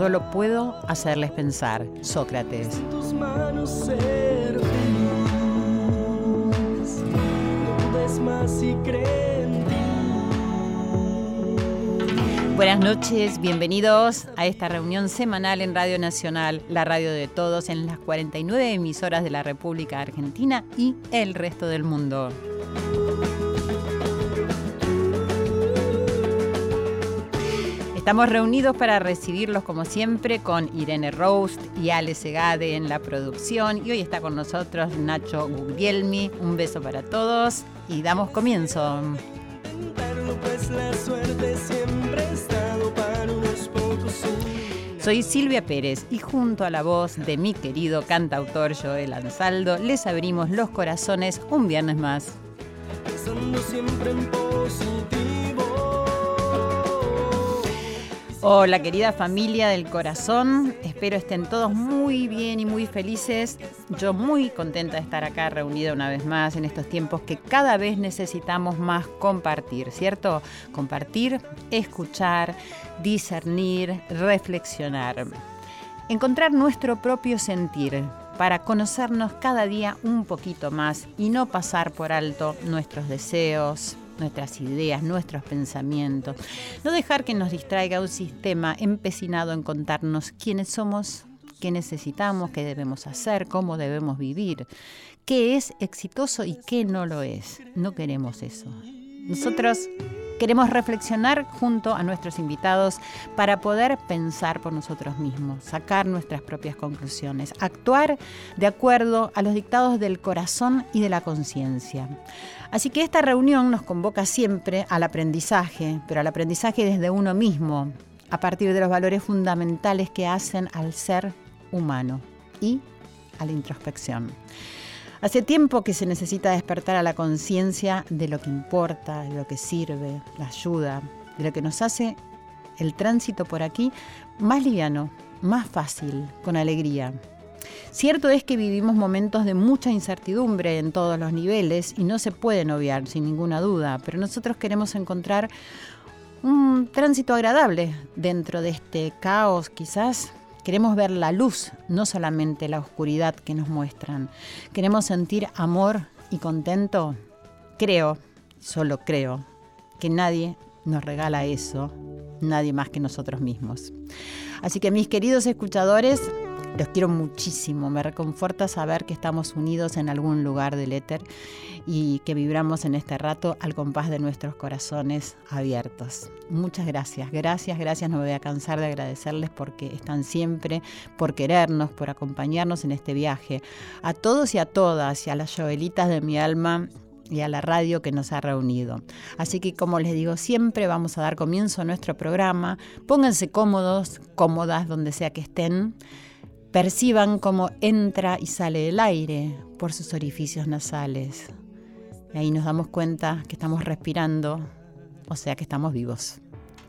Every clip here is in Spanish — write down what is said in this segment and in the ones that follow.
solo puedo hacerles pensar. Sócrates. En tus manos ser feliz. No dudes más y cree en ti. Buenas noches, bienvenidos a esta reunión semanal en Radio Nacional, la radio de todos, en las 49 emisoras de la República Argentina y el resto del mundo. Estamos reunidos para recibirlos como siempre con Irene Roast y Ale Segade en la producción y hoy está con nosotros Nacho Guglielmi. Un beso para todos y damos comienzo. Soy Silvia Pérez y junto a la voz de mi querido cantautor Joel Ansaldo les abrimos los corazones un viernes más. Pensando siempre en positivo. Hola querida familia del corazón, espero estén todos muy bien y muy felices. Yo muy contenta de estar acá reunida una vez más en estos tiempos que cada vez necesitamos más compartir, ¿cierto? Compartir, escuchar, discernir, reflexionar. Encontrar nuestro propio sentir para conocernos cada día un poquito más y no pasar por alto nuestros deseos, nuestras ideas, nuestros pensamientos. No dejar que nos distraiga un sistema empecinado en contarnos quiénes somos, qué necesitamos, qué debemos hacer, cómo debemos vivir, qué es exitoso y qué no lo es. No queremos eso. Nosotros queremos reflexionar junto a nuestros invitados para poder pensar por nosotros mismos, sacar nuestras propias conclusiones, actuar de acuerdo a los dictados del corazón y de la conciencia. Así que esta reunión nos convoca siempre al aprendizaje, pero al aprendizaje desde uno mismo, a partir de los valores fundamentales que hacen al ser humano y a la introspección. Hace tiempo que se necesita despertar a la conciencia de lo que importa, de lo que sirve, la ayuda, de lo que nos hace el tránsito por aquí más liviano, más fácil, con alegría. Cierto es que vivimos momentos de mucha incertidumbre en todos los niveles y no se pueden obviar sin ninguna duda, pero nosotros queremos encontrar un tránsito agradable dentro de este caos quizás Queremos ver la luz, no solamente la oscuridad que nos muestran. Queremos sentir amor y contento. Creo, solo creo, que nadie nos regala eso, nadie más que nosotros mismos. Así que mis queridos escuchadores, los quiero muchísimo, me reconforta saber que estamos unidos en algún lugar del éter y que vibramos en este rato al compás de nuestros corazones abiertos. Muchas gracias, gracias, gracias, no me voy a cansar de agradecerles porque están siempre, por querernos, por acompañarnos en este viaje. A todos y a todas y a las Joelitas de mi alma y a la radio que nos ha reunido. Así que como les digo, siempre vamos a dar comienzo a nuestro programa. Pónganse cómodos, cómodas donde sea que estén. Perciban cómo entra y sale el aire por sus orificios nasales. Y ahí nos damos cuenta que estamos respirando, o sea que estamos vivos.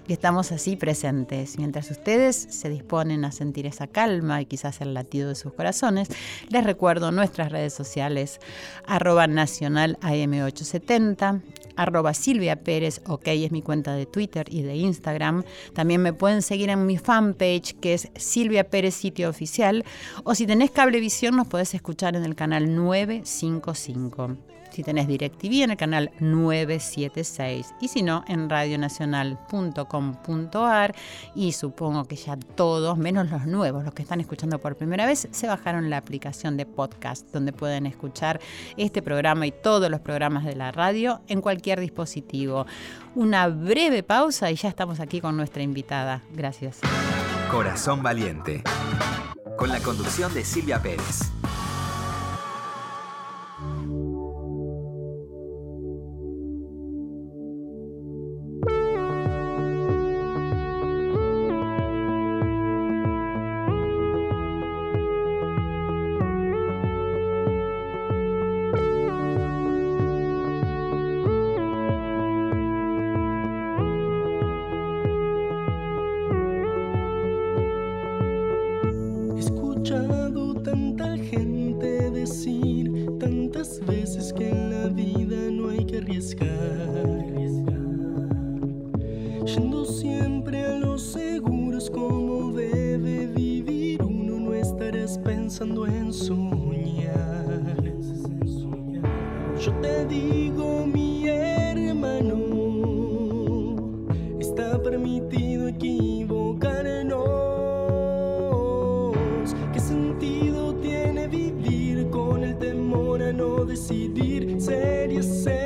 Y estamos así presentes. Mientras ustedes se disponen a sentir esa calma y quizás el latido de sus corazones, les recuerdo nuestras redes sociales, arroba nacional AM870, arroba Silvia Pérez, ok, es mi cuenta de Twitter y de Instagram. También me pueden seguir en mi fanpage que es Silvia Pérez Sitio Oficial. O si tenés cablevisión nos podés escuchar en el canal 955. Si tenés DirecTV en el canal 976 y si no en radionacional.com.ar y supongo que ya todos, menos los nuevos, los que están escuchando por primera vez, se bajaron la aplicación de podcast donde pueden escuchar este programa y todos los programas de la radio en cualquier dispositivo. Una breve pausa y ya estamos aquí con nuestra invitada. Gracias. Corazón Valiente, con la conducción de Silvia Pérez. decidir, ser y ser.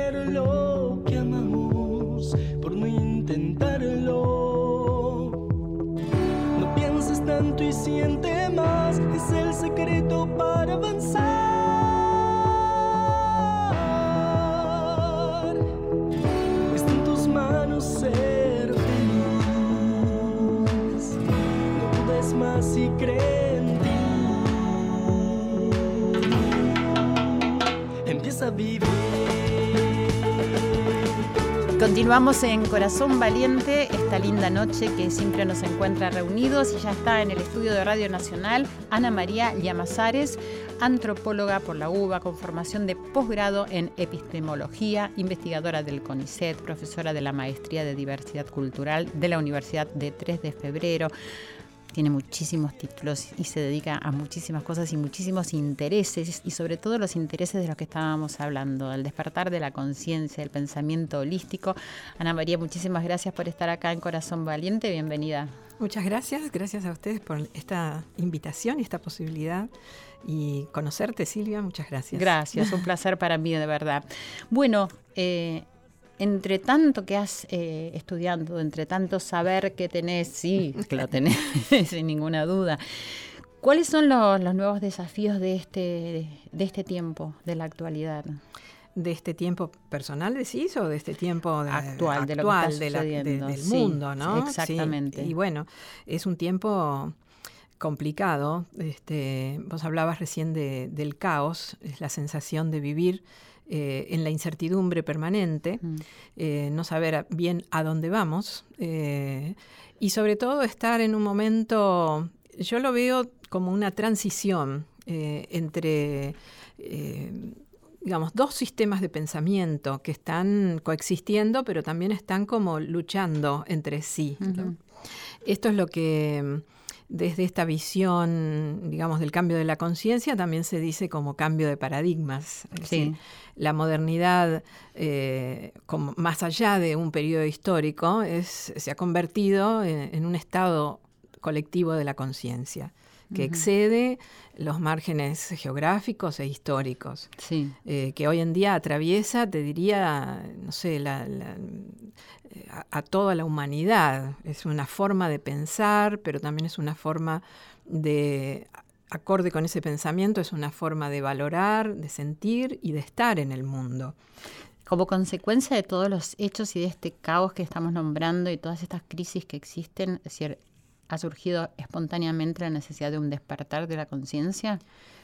Continuamos en Corazón Valiente, esta linda noche que siempre nos encuentra reunidos y ya está en el estudio de Radio Nacional Ana María Llamazares, antropóloga por la UBA con formación de posgrado en epistemología, investigadora del CONICET, profesora de la Maestría de Diversidad Cultural de la Universidad de 3 de Febrero tiene muchísimos títulos y se dedica a muchísimas cosas y muchísimos intereses y sobre todo los intereses de los que estábamos hablando, el despertar de la conciencia, el pensamiento holístico. Ana María, muchísimas gracias por estar acá en Corazón Valiente, bienvenida. Muchas gracias, gracias a ustedes por esta invitación y esta posibilidad y conocerte, Silvia, muchas gracias. Gracias, un placer para mí, de verdad. Bueno, eh, entre tanto que has eh, estudiando, entre tanto saber que tenés, sí, que lo tenés, sin ninguna duda. ¿Cuáles son los, nuevos desafíos de este, de este tiempo, de la actualidad? de este tiempo personal decís o de este tiempo actual, de lo que del mundo, ¿no? exactamente. Y bueno, es un tiempo complicado. Este, vos hablabas recién de, del caos, es la sensación de vivir eh, en la incertidumbre permanente, mm. eh, no saber bien a dónde vamos eh, y sobre todo estar en un momento, yo lo veo como una transición entre digamos, dos sistemas de pensamiento que están coexistiendo, pero también están como luchando entre sí. Esto es lo que desde esta visión, digamos, del cambio de la conciencia, también se dice como cambio de paradigmas. la modernidad, eh, como más allá de un periodo histórico, es, se ha convertido en, un estado colectivo de la conciencia que excede los márgenes geográficos e históricos, eh, que hoy en día atraviesa, te diría, no sé, la, a, toda la humanidad. Es una forma de pensar, pero también es una forma de, acorde con ese pensamiento, es una forma de valorar, de sentir y de estar en el mundo. Como consecuencia de todos los hechos y de este caos que estamos nombrando y todas estas crisis que existen, es decir, ¿ha surgido espontáneamente la necesidad de un despertar de la conciencia?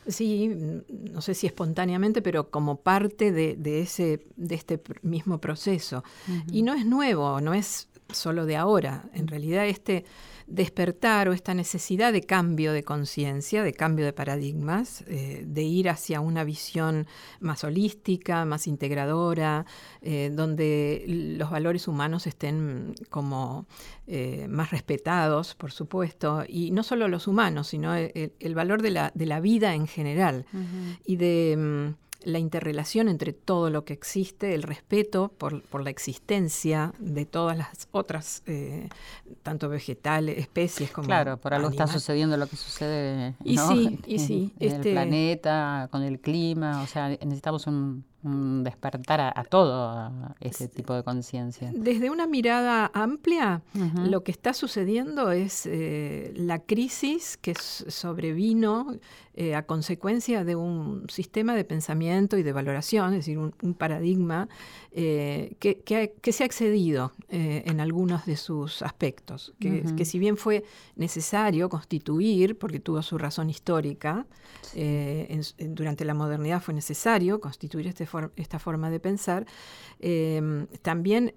Sí, no sé si espontáneamente, pero como parte de, ese, de este mismo proceso. Y no es nuevo, no es solo de ahora. En realidad este despertar o esta necesidad de cambio de conciencia, de cambio de paradigmas, eh, de ir hacia una visión más holística, más integradora, eh, donde los valores humanos estén como eh, más respetados, por supuesto, y no solo los humanos, sino el, valor de la, de la, vida en general. Y de mm, la interrelación entre todo lo que existe, el respeto por, la existencia de todas las otras, eh, tanto vegetales, especies como. Claro, por algo está sucediendo lo que sucede y sí, y sí, en, el este planeta, con el clima, o sea, necesitamos un, despertar a, todo ese tipo de conciencia. Desde una mirada amplia, lo que está sucediendo es eh, la crisis que sobrevino eh, a consecuencia de un sistema de pensamiento y de valoración, es decir, un, paradigma eh, que, se ha excedido en algunos de sus aspectos, que, si bien fue necesario constituir, porque tuvo su razón histórica, durante la modernidad fue necesario constituir este esta forma de pensar, también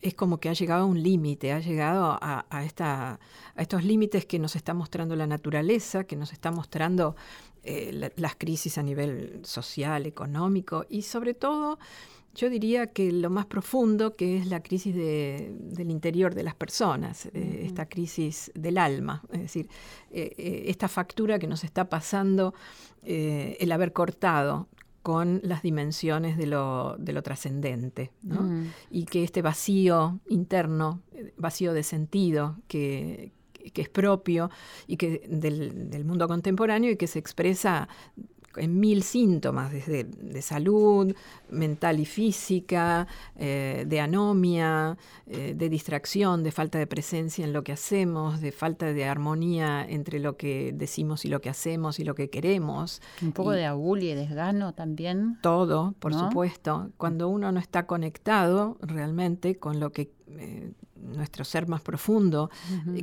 es como que ha llegado a un límite, ha llegado a, esta, a estos límites que nos está mostrando la naturaleza, que nos está mostrando eh, las crisis a nivel social, económico y sobre todo yo diría que lo más profundo que es la crisis del interior de las personas, eh, esta crisis del alma, es decir, eh, esta factura que nos está pasando el haber cortado con las dimensiones de lo, de lo trascendente, ¿no? y que este vacío interno, vacío de sentido que, que es propio y que del, del, mundo contemporáneo y que se expresa en mil síntomas, desde de salud mental y física, eh, de anomia, eh, de distracción, de falta de presencia en lo que hacemos, de falta de armonía entre lo que decimos y lo que hacemos y lo que queremos. Un poco de agul y desgano también. Todo, por supuesto. Cuando uno no está conectado realmente con lo que eh, nuestro ser más profundo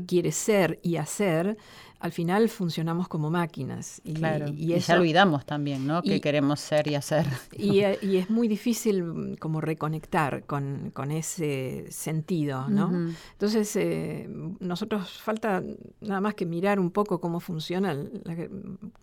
quiere ser y hacer, al final funcionamos como máquinas. Y, claro, y, ya olvidamos también, ¿no? Que queremos ser y hacer. Y, es muy difícil mm, como reconectar con, ese sentido, ¿no? Entonces, eh, nosotros falta nada más que mirar un poco cómo funciona la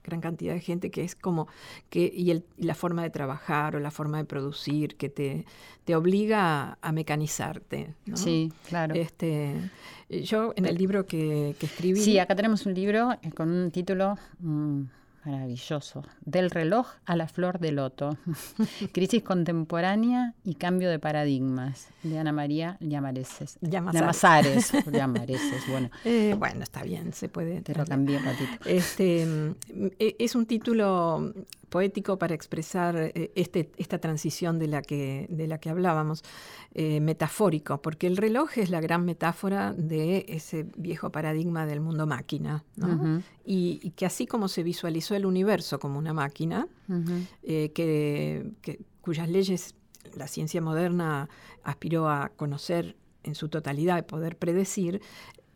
gran cantidad de gente que es como que, y, la forma de trabajar o la forma de producir que te, te obliga a, mecanizarte. ¿no? Sí, claro. Este, yo en el libro que, escribí... Sí, acá tenemos un libro eh, con un título mm, maravilloso, Del reloj a la flor de loto, crisis contemporánea y cambio de paradigmas, de Ana María Llamareses. Llamazares. Llamareses, bueno. Eh, bueno, está bien, se puede... Te lo cambié un ratito. Este, mm, e, es un título poético para expresar eh, este, esta transición de la que, de la que hablábamos, eh, metafórico, porque el reloj es la gran metáfora de ese viejo paradigma del mundo máquina, y, que así como se visualizó el universo como una máquina, eh, que, cuyas leyes la ciencia moderna aspiró a conocer en su totalidad y poder predecir,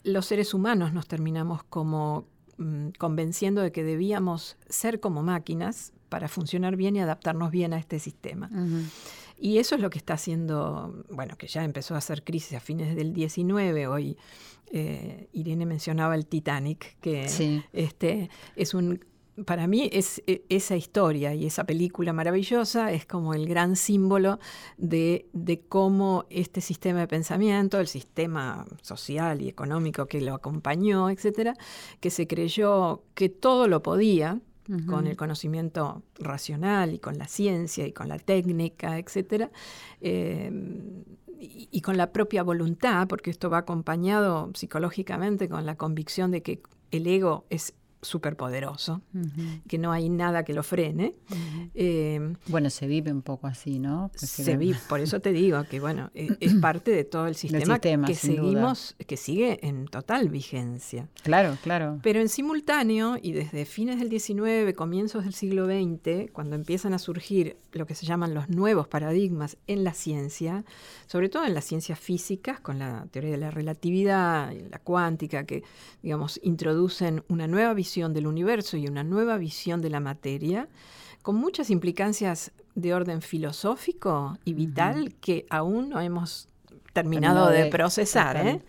los seres humanos nos terminamos como mm, convenciendo de que debíamos ser como máquinas para funcionar bien y adaptarnos bien a este sistema. Y eso es lo que está haciendo, bueno, que ya empezó a hacer crisis a fines del 19, hoy eh, Irene mencionaba el Titanic, que este, es un para mí es, e, esa historia y esa película maravillosa es como el gran símbolo de, de, cómo este sistema de pensamiento, el sistema social y económico que lo acompañó, etcétera, que se creyó que todo lo podía, con el conocimiento racional y con la ciencia y con la técnica, etcétera, em, y, con la propia voluntad, porque esto va acompañado psicológicamente con la convicción de que el ego es superpoderoso, que no hay nada que lo frene. Eh, bueno, se vive un poco así, ¿no? se vive, por eso te digo que bueno, e, es, parte de todo el sistema, que seguimos, que sigue en total vigencia. Claro, claro. Pero en simultáneo, y desde fines del XIX, comienzos del siglo XX, cuando empiezan a surgir lo que se llaman los nuevos paradigmas en la ciencia, sobre todo en las ciencias físicas, con la teoría de la relatividad, la cuántica, que digamos introducen una nueva visión del universo y una nueva visión de la materia, con muchas implicancias de orden filosófico y vital que aún no hemos terminado, de, procesar. ¿eh?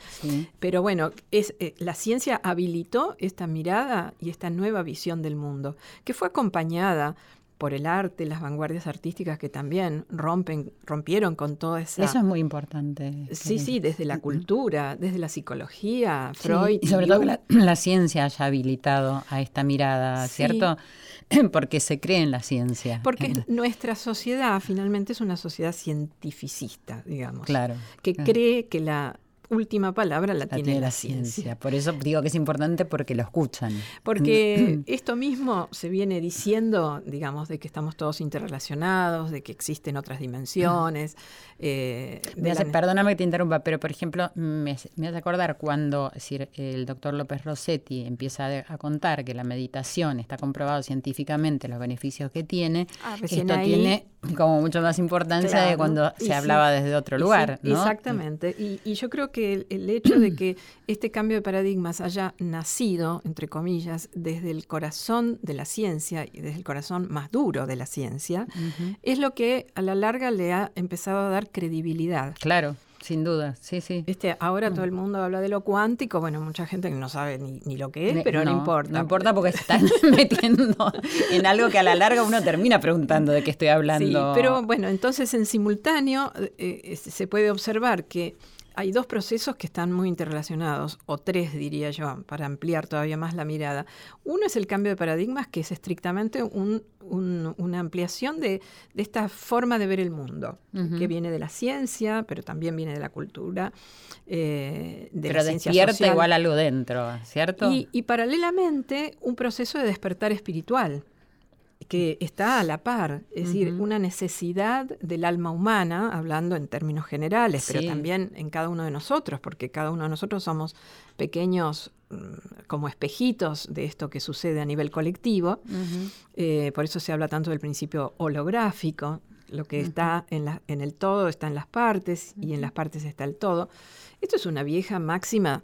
Pero bueno, es, eh, la ciencia habilitó esta mirada y esta nueva visión del mundo, que fue acompañada por el arte, las vanguardias artísticas que también rompen, rompieron con toda esa... Eso es muy importante. Sí, sí, desde la cultura, desde la psicología, Freud. y sobre todo que la, ciencia haya habilitado a esta mirada, ¿cierto? Porque se cree en la ciencia. Porque nuestra sociedad finalmente es una sociedad cientificista, digamos. Claro. Que cree que la última palabra la, tiene, la, ciencia. Por eso digo que es importante porque lo escuchan. Porque esto mismo se viene diciendo, digamos, de que estamos todos interrelacionados, de que existen otras dimensiones. Eh, perdóname que te interrumpa, pero por ejemplo, me, hace acordar cuando el doctor López Rossetti empieza a, contar que la meditación está comprobado científicamente los beneficios que tiene, ah, esto tiene como mucho más importancia de cuando se hablaba desde otro lugar. Exactamente. Y, y yo creo que que el, hecho de que este cambio de paradigmas haya nacido, entre comillas, desde el corazón de la ciencia y desde el corazón más duro de la ciencia, es lo que a la larga le ha empezado a dar credibilidad. Claro. Sin duda, sí, sí. Este, ahora todo el mundo habla de lo cuántico, bueno, mucha gente que no sabe ni, lo que es, pero no, importa. No importa porque están metiendo en algo que a la larga uno termina preguntando de qué estoy hablando. Sí, pero bueno, entonces en simultáneo eh, eh, se puede observar que hay dos procesos que están muy interrelacionados, o tres diría yo, para ampliar todavía más la mirada. Uno es el cambio de paradigmas, que es estrictamente una ampliación de, esta forma de ver el mundo, que viene de la ciencia, pero también viene de la cultura, eh, de pero la ciencia despierta igual algo dentro, ¿cierto? y paralelamente un proceso de despertar espiritual que está a la par, es decir, una necesidad del alma humana, hablando en términos generales, pero también en cada uno de nosotros, porque cada uno de nosotros somos pequeños mm, como espejitos de esto que sucede a nivel colectivo. Eh, por eso se habla tanto del principio holográfico, lo que está en, la, en, el todo está en las partes y en las partes está el todo. Esto es una vieja máxima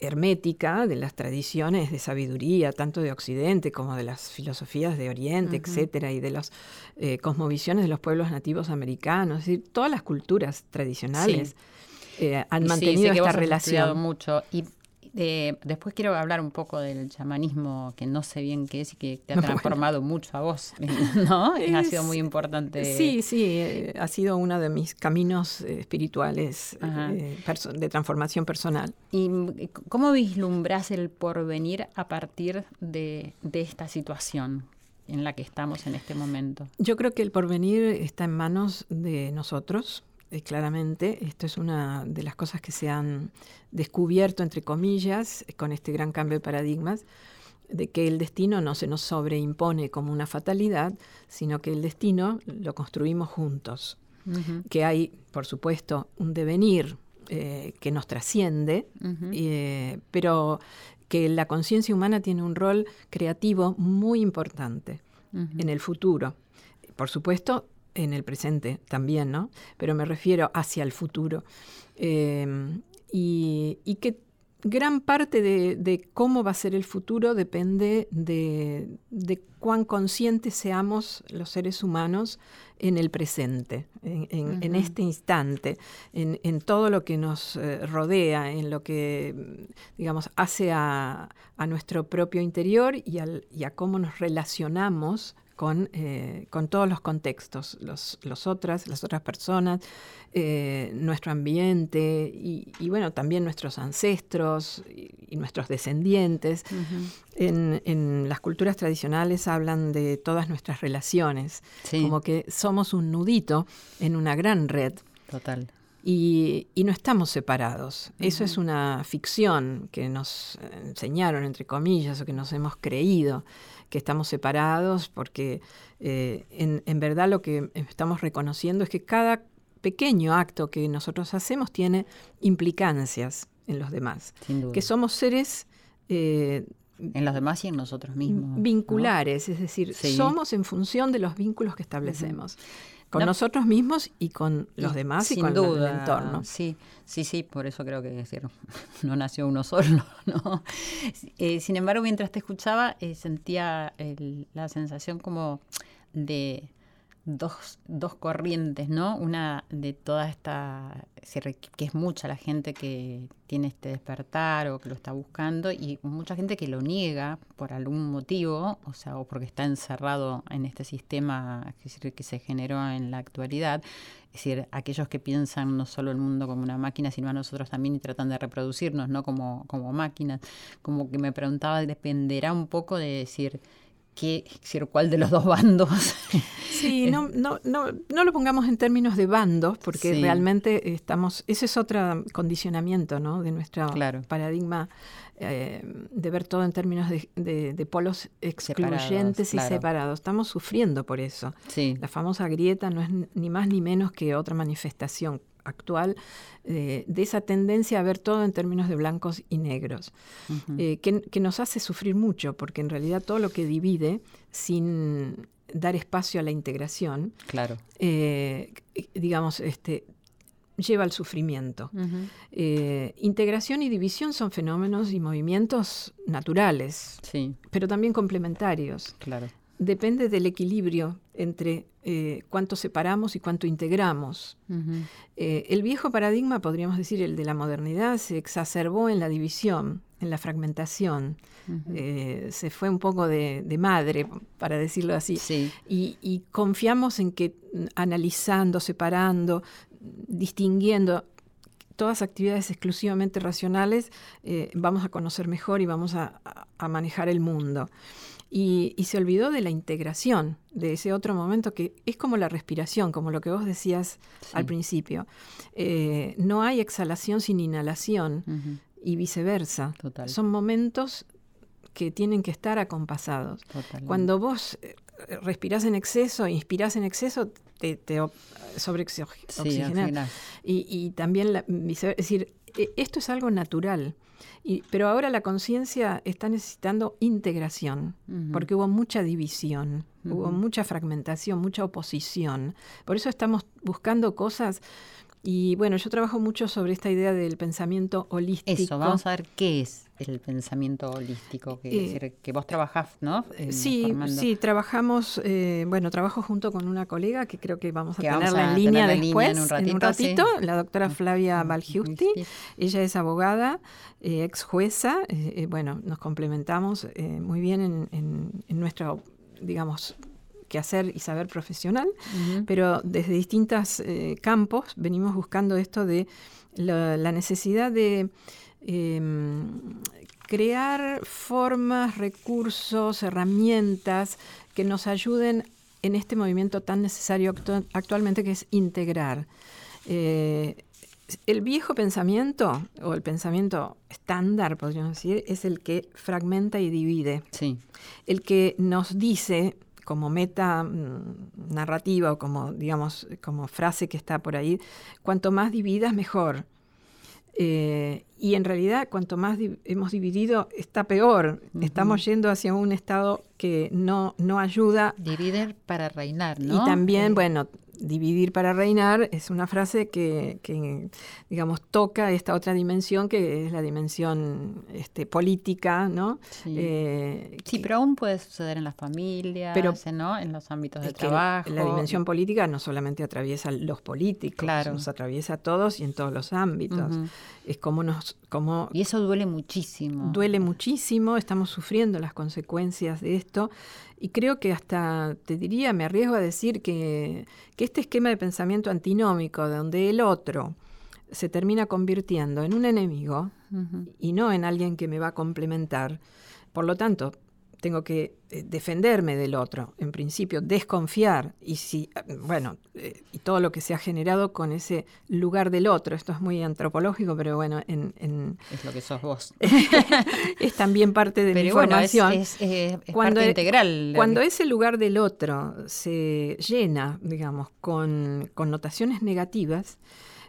hermética de las tradiciones de sabiduría, tanto de Occidente como de las filosofías de Oriente, etcétera, y de las eh, cosmovisiones de los pueblos nativos americanos, es decir, todas las culturas tradicionales eh, han mantenido esta relación. mucho. Y después quiero hablar un poco del chamanismo, que no sé bien qué es y que te ha transformado mucho a vos, ¿no? ha sido muy importante. Sí, sí, eh, ha sido uno de mis caminos eh, espirituales eh, de transformación personal. ¿Y cómo vislumbras el porvenir a partir de, de esta situación? en la que estamos en este momento. Yo creo que el porvenir está en manos de nosotros, eh, claramente. Esto es una de las cosas que se han descubierto, entre comillas, con este gran cambio de paradigmas, de que el destino no se nos sobreimpone como una fatalidad, sino que el destino lo construimos juntos. Que hay, por supuesto, un devenir eh, que nos trasciende, eh, pero que la conciencia humana tiene un rol creativo muy importante en el futuro. Por supuesto, en el presente también, ¿no? Pero me refiero hacia el futuro. Em, y, que gran parte de, cómo va a ser el futuro depende de, cuán conscientes seamos los seres humanos en el presente, en, este instante, en, todo lo que nos eh, rodea, en lo que, digamos, hace a, nuestro propio interior y, y a cómo nos relacionamos eh, con, todos los contextos, los, otras, las otras personas, eh, nuestro ambiente y, bueno, también nuestros ancestros y, nuestros descendientes. en, las culturas tradicionales hablan de todas nuestras relaciones, como que somos un nudito en una gran red. Total. Y, no estamos separados. Eso es una ficción que nos enseñaron, entre comillas, o que nos hemos creído que estamos separados, porque eh, en, verdad lo que estamos reconociendo es que cada pequeño acto que nosotros hacemos tiene implicancias en los demás. Que somos seres... Eh, en los demás y en nosotros mismos. Vinculares, es decir, somos en función de los vínculos que establecemos con nosotros mismos y con los demás y con el entorno. Sí, sí, sí, por eso creo que no nació uno solo. ¿no? Eh, sin embargo, mientras te escuchaba, eh, sentía la sensación como de, dos, dos corrientes, ¿no? Una de toda esta, que es mucha la gente que tiene este despertar o que lo está buscando y mucha gente que lo niega por algún motivo, o sea, o porque está encerrado en este sistema que se generó en la actualidad. Es decir, aquellos que piensan no solo el mundo como una máquina, sino a nosotros también y tratan de reproducirnos, ¿no? Como, como máquinas. Como que me preguntaba, dependerá un poco de decir, qué, cuál de los dos bandos. Sí, no, no, no, no lo pongamos en términos de bandos, porque realmente estamos, ese es otro condicionamiento ¿no? de nuestro paradigma eh, de ver todo en términos de, polos excluyentes y separados. Estamos sufriendo por eso. La famosa grieta no es ni más ni menos que otra manifestación actual eh, de esa tendencia a ver todo en términos de blancos y negros, eh, que, nos hace sufrir mucho, porque en realidad todo lo que divide sin dar espacio a la integración, claro. Eh, digamos, este, lleva al sufrimiento. integración y división son fenómenos y movimientos naturales, sí. pero también complementarios. Claro depende del equilibrio entre eh, cuánto separamos y cuánto integramos. Eh, el viejo paradigma, podríamos decir, el de la modernidad, se exacerbó en la división, en la fragmentación. Eh, se fue un poco de, madre, para decirlo así. Y, confiamos en que analizando, separando, distinguiendo todas actividades exclusivamente racionales, vamos a conocer mejor y vamos a manejar el mundo. Y, se olvidó de la integración, de ese otro momento que es como la respiración, como lo que vos decías al principio. Eh, no hay exhalación sin inhalación y viceversa. Son momentos que tienen que estar acompasados. Cuando vos eh, respirás en exceso, inspirás en exceso, te, te sobreoxigenás. y, y, también, la, es decir, e, esto es algo natural pero ahora la conciencia está necesitando integración, porque hubo mucha división, hubo mucha fragmentación, mucha oposición. Por eso estamos buscando cosas y bueno, yo trabajo mucho sobre esta idea del pensamiento holístico. Eso, vamos a ver qué es el pensamiento holístico que, eh, que vos trabajás, ¿no? sí, sí, trabajamos, eh, bueno, trabajo junto con una colega que creo que vamos a tenerla en línea después, en un ratito, la doctora mm, Flavia Balgiusti. Mm, Ella es abogada, eh, ex jueza, bueno, nos complementamos muy bien en, en nuestro, digamos, que hacer y saber profesional, pero desde distintos eh, campos venimos buscando esto de la, necesidad de em, crear formas, recursos, herramientas que nos ayuden en este movimiento tan necesario actualmente que es integrar. Eh, el viejo pensamiento, o el pensamiento estándar, podríamos decir, es el que fragmenta y divide. Sí. El que nos dice, como meta mm, narrativa o como, digamos, como frase que está por ahí, cuanto más dividas, mejor. Eh, y en realidad, cuanto más hemos dividido, está peor. Estamos yendo hacia un estado que no, no ayuda. Dividir para reinar, ¿no? Y también, bueno, dividir para reinar es una frase que, digamos, toca esta otra dimensión que es la dimensión este, política, ¿no? Sí. Eh, pero aún puede suceder en las familias, pero, ¿no? En los ámbitos de trabajo. La dimensión política no solamente atraviesa los políticos, nos atraviesa a todos y en todos los ámbitos. Es como nos... Y eso duele muchísimo. Duele muchísimo, estamos sufriendo las consecuencias de esto y creo que hasta, te diría, me arriesgo a decir que, este esquema de pensamiento antinómico, donde el otro se termina convirtiendo en un enemigo y no en alguien que me va a complementar, por lo tanto, tengo que eh, defenderme del otro, en principio, desconfiar, y si, eh, bueno, eh, y todo lo que se ha generado con ese lugar del otro, esto es muy antropológico, pero bueno, en... es lo que sos vos. es también parte de mi formación. Es, cuando, parte integral. Cuando ese lugar del otro se llena, digamos, con connotaciones negativas,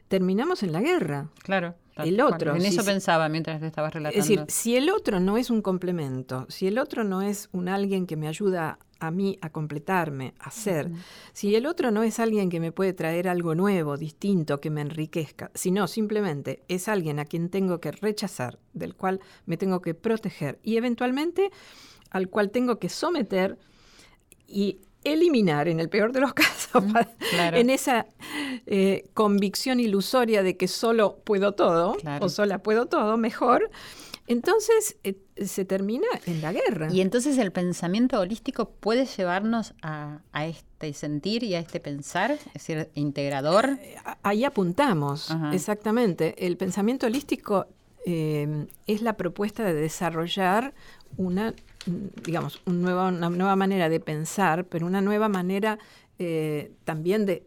terminamos en la guerra. Claro el otro. en eso pensaba mientras te estabas relatando. Es decir, si el otro no es un complemento, si el otro no es un alguien que me ayuda a mí a completarme, a ser, si el otro no es alguien que me puede traer algo nuevo, distinto, que me enriquezca, sino simplemente es alguien a quien tengo que rechazar, del cual me tengo que proteger y eventualmente al cual tengo que someter y eliminar, en el peor de los casos, en esa eh, convicción ilusoria de que solo puedo todo o sola puedo todo, mejor. Entonces eh, se termina en la guerra. Y entonces el pensamiento holístico puede llevarnos a, este sentir y a este pensar, es decir, integrador. Eh, ahí apuntamos, exactamente. El pensamiento holístico es la propuesta de desarrollar una digamos, una nueva manera de pensar, pero una nueva manera eh, también de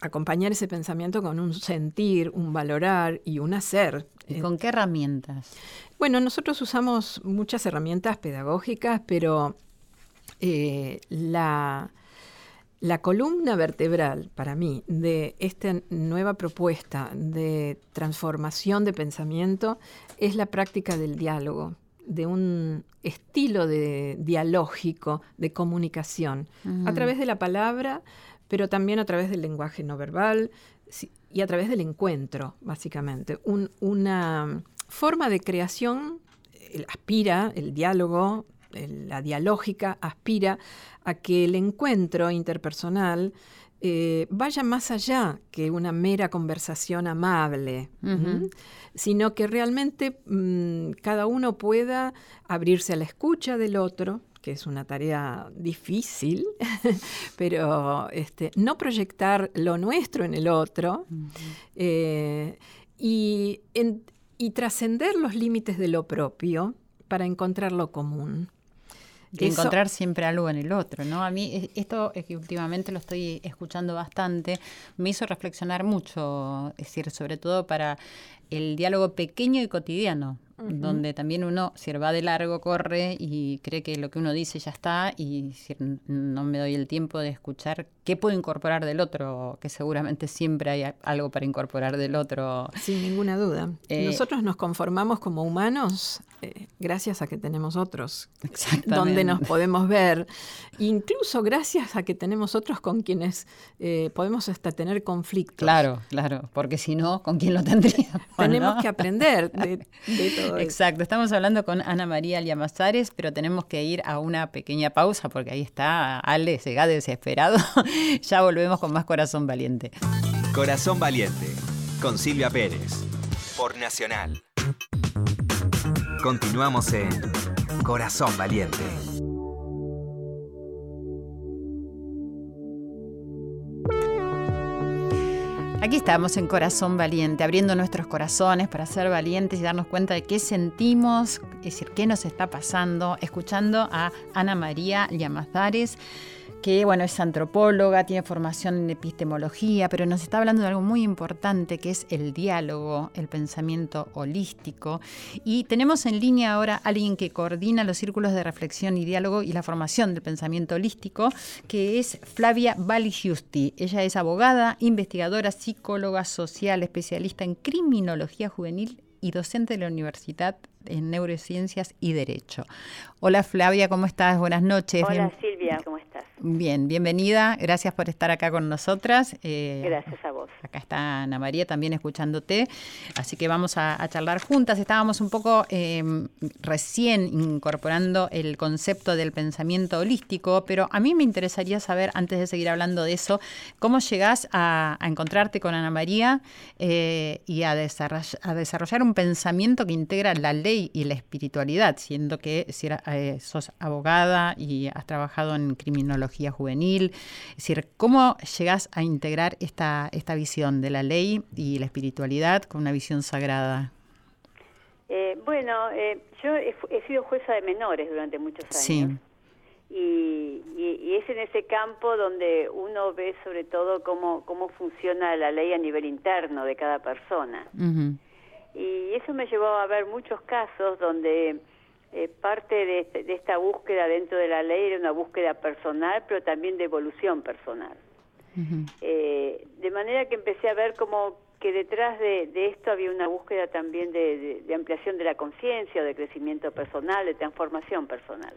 acompañar ese pensamiento con un sentir, un valorar y un hacer. ¿Y con qué herramientas? Bueno, nosotros usamos muchas herramientas pedagógicas, pero eh, la, la columna vertebral para mí de esta nueva propuesta de transformación de pensamiento es la práctica del diálogo de un estilo de dialógico, de comunicación, a través de la palabra, pero también a través del lenguaje no verbal y a través del encuentro, básicamente. una forma de creación aspira, el diálogo, la dialógica aspira a que el encuentro interpersonal eh, vaya más allá que una mera conversación amable, sino que realmente mm, cada uno pueda abrirse a la escucha del otro, que es una tarea difícil, pero este, no proyectar lo nuestro en el otro eh, y, y trascender los límites de lo propio para encontrar lo común. De encontrar siempre algo en el otro, ¿no? A mí esto es que últimamente lo estoy escuchando bastante, me hizo reflexionar mucho, es decir, sobre todo para el diálogo pequeño y cotidiano, donde también uno, si va de largo, corre y cree que lo que uno dice ya está y si no me doy el tiempo de escuchar qué puedo incorporar del otro, que seguramente siempre hay algo para incorporar del otro. Sin ninguna duda. Eh, Nosotros nos conformamos como humanos eh, gracias a que tenemos otros, donde nos podemos ver, incluso gracias a que tenemos otros con quienes eh, podemos hasta tener conflictos. Claro, claro, porque si no, ¿con quién lo tendríamos? Tenemos que aprender de, todo. Exacto, estamos hablando con Ana María Llamazares, pero tenemos que ir a una pequeña pausa porque ahí está Ale, se va desesperado. ya volvemos con más Corazón Valiente. Corazón Valiente, con Silvia Pérez, por Nacional. Continuamos en Corazón Valiente. Aquí estamos en Corazón Valiente, abriendo nuestros corazones para ser valientes y darnos cuenta de qué sentimos, es decir, qué nos está pasando, escuchando a Ana María Llamazares que bueno, es antropóloga, tiene formación en epistemología, pero nos está hablando de algo muy importante que es el diálogo, el pensamiento holístico. Y tenemos en línea ahora a alguien que coordina los círculos de reflexión y diálogo y la formación del pensamiento holístico, que es Flavia Giusti. Ella es abogada, investigadora, psicóloga social, especialista en criminología juvenil y docente de la Universidad en Neurociencias y Derecho. Hola Flavia, ¿cómo estás? Buenas noches. Hola Silvia, ¿cómo estás? Bien, bienvenida. Gracias por estar acá con nosotras. Eh, Gracias a vos. Acá está Ana María también escuchándote. Así que vamos a, charlar juntas. Estábamos un poco em, recién incorporando el concepto del pensamiento holístico, pero a mí me interesaría saber, antes de seguir hablando de eso, cómo llegás a, encontrarte con Ana María eh, y a, a desarrollar un pensamiento que integra la ley y la espiritualidad, siendo que si eh, sos abogada y has trabajado en criminología juvenil. Es decir, ¿cómo llegás a integrar esta, esta visión de la ley y la espiritualidad con una visión sagrada? Eh, bueno, eh, yo he, sido jueza de menores durante muchos años. Sí. Y, es en ese campo donde uno ve sobre todo cómo, cómo funciona la ley a nivel interno de cada persona. Y eso me llevó a ver muchos casos donde eh, parte este, de, esta búsqueda dentro de la ley era una búsqueda personal, pero también de evolución personal. Eh, de manera que empecé a ver como que detrás de, esto había una búsqueda también de, ampliación de la conciencia, de crecimiento personal, de transformación personal.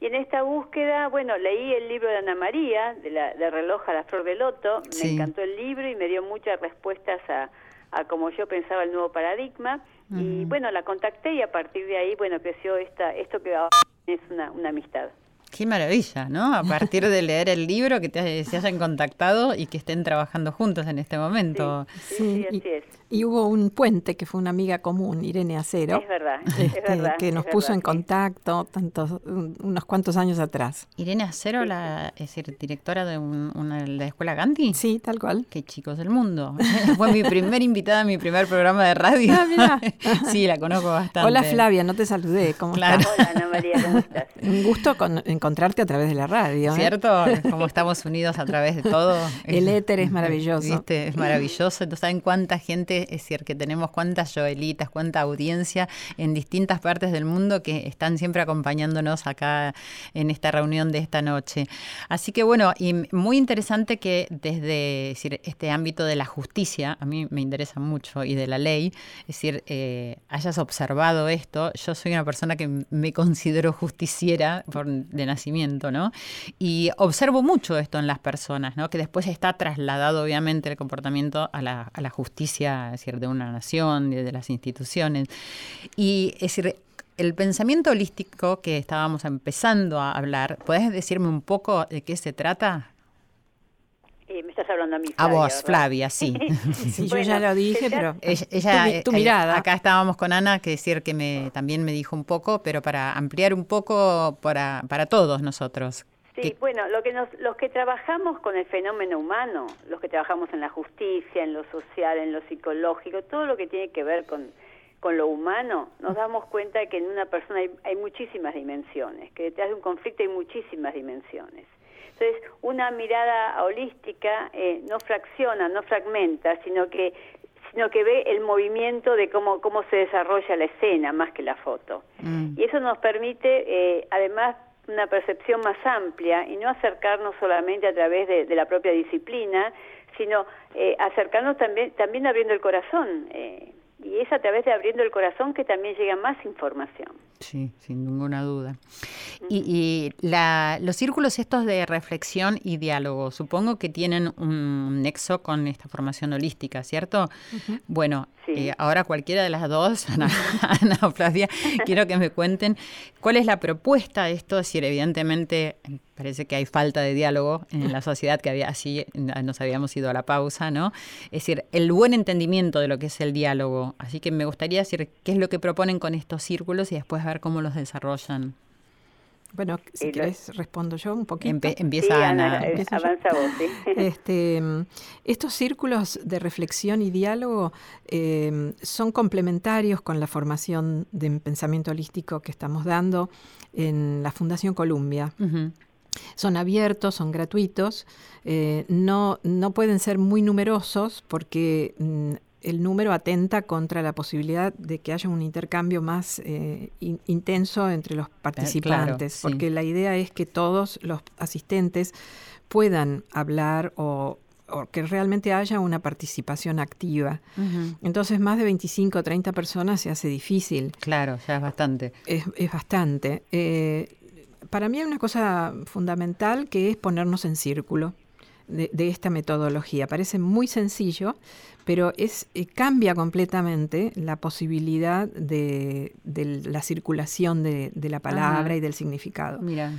Y en esta búsqueda, bueno, leí el libro de Ana María, de, la, de Reloj a la Flor de Loto, me encantó el libro y me dio muchas respuestas a, a como yo pensaba el nuevo paradigma. Y bueno, la contacté y a partir de ahí, bueno, creció esta, esto que ahora es una, una amistad. Qué maravilla, ¿no? A partir de leer el libro, que se hayan contactado y que estén trabajando juntos en este momento. Sí, así es. Y hubo un puente que fue una amiga común, Irene Acero. Es verdad, es este, verdad Que nos puso en contacto tantos, unos cuantos años atrás. Irene Acero, la, es decir, directora de una, la escuela Gandhi. Sí, tal cual. Qué chicos del mundo. fue mi primer invitada en mi primer programa de radio. Ah, sí, la conozco bastante. Hola Flavia, no te saludé. ¿Cómo Hola Ana María, ¿cómo estás? Un gusto encontrarte a través de la radio. ¿eh? ¿Cierto? Como estamos unidos a través de todo. El éter es maravilloso. ¿Viste? Es maravilloso. Entonces, ¿saben cuánta gente es decir, que tenemos cuántas Joelitas, cuánta audiencia en distintas partes del mundo que están siempre acompañándonos acá en esta reunión de esta noche. Así que bueno, y muy interesante que desde este ámbito de la justicia, a mí me interesa mucho, y de la ley, es decir, eh, hayas observado esto. Yo soy una persona que me considero justiciera de nacimiento, ¿no? Y observo mucho esto en las personas, ¿no? Que después está trasladado, obviamente, el comportamiento a la, a la justicia, decir, de una nación, de, las instituciones. Y es decir, el pensamiento holístico que estábamos empezando a hablar, ¿puedes decirme un poco de qué se trata? Eh, me estás hablando a mí. Flavia, a vos, Flavia, sí. sí yo ya lo dije, pero ella, tu, mirada. Acá estábamos con Ana, que decir que me, también me dijo un poco, pero para ampliar un poco para, para todos nosotros. Sí, bueno, lo que nos, los que trabajamos con el fenómeno humano, los que trabajamos en la justicia, en lo social, en lo psicológico, todo lo que tiene que ver con, con lo humano, nos damos cuenta de que en una persona hay, hay muchísimas dimensiones, que detrás de un conflicto hay muchísimas dimensiones. Entonces, una mirada holística eh, no fracciona, no fragmenta, sino que sino que ve el movimiento de cómo cómo se desarrolla la escena más que la foto. Mm. Y eso nos permite, eh, además, una percepción más amplia y no acercarnos solamente a través de, la propia disciplina, sino eh, acercarnos también, también abriendo el corazón. Eh, y es a través de abriendo el corazón que también llega más información. Sí, sin ninguna duda. Y, los círculos estos de reflexión y diálogo, supongo que tienen un nexo con esta formación holística, ¿cierto? Bueno, eh, ahora cualquiera de las dos, Ana, o Flavia, quiero que me cuenten cuál es la propuesta de esto, es decir, evidentemente parece que hay falta de diálogo en la sociedad que había así nos habíamos ido a la pausa, ¿no? Es decir, el buen entendimiento de lo que es el diálogo. Así que me gustaría decir qué es lo que proponen con estos círculos y después ver cómo los desarrollan. Bueno, si quieres respondo yo un poquito. empieza Ana. Avanza vos, sí. Este, estos círculos de reflexión y diálogo em, son complementarios con la formación de pensamiento holístico que estamos dando en la Fundación Columbia. Son abiertos, son gratuitos, eh, no, no pueden ser muy numerosos porque mm, el número atenta contra la posibilidad de que haya un intercambio más eh, intenso entre los participantes, porque la idea es que todos los asistentes puedan hablar o, que realmente haya una participación activa. Entonces, más de 25 o 30 personas se hace difícil. Claro, ya es bastante. Es, bastante. Eh, para mí hay una cosa fundamental que es ponernos en círculo de, esta metodología. Parece muy sencillo, pero es, eh, cambia completamente la posibilidad de, la circulación de, la palabra y del significado. Mira.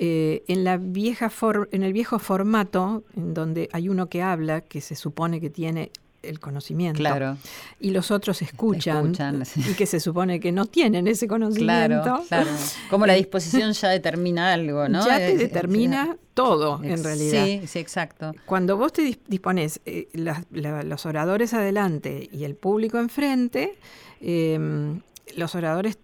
Eh, en, la vieja en el viejo formato, en donde hay uno que habla, que se supone que tiene el conocimiento. Claro. Y los otros escuchan, y que se supone que no tienen ese conocimiento. Claro, claro. Como la disposición ya determina algo, ¿no? Ya te determina todo, en realidad. Sí, sí, exacto. Cuando vos te dispones eh, los oradores adelante y el público enfrente, em, los oradores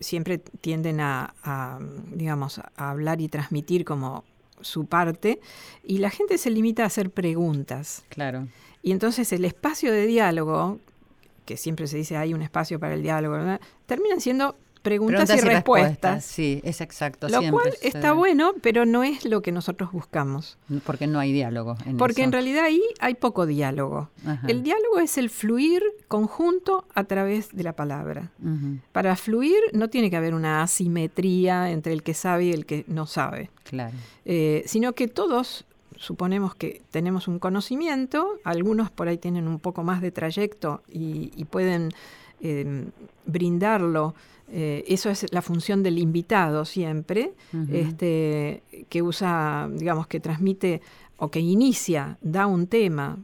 siempre tienden a, a, digamos, a hablar y transmitir como su parte, y la gente se limita a hacer preguntas. Claro. Y entonces el espacio de diálogo, que siempre se dice hay un espacio para el diálogo, terminan siendo preguntas, y, respuestas. Sí, es exacto. Lo cual está bueno, pero no es lo que nosotros buscamos. Porque no hay diálogo. En Porque en realidad ahí hay poco diálogo. El diálogo es el fluir conjunto a través de la palabra. Para fluir no tiene que haber una asimetría entre el que sabe y el que no sabe. Claro. Eh, sino que todos suponemos que tenemos un conocimiento, algunos por ahí tienen un poco más de trayecto y, pueden em, brindarlo. Eh, eso es la función del invitado siempre, este, que usa, digamos, que transmite o que inicia, da un tema,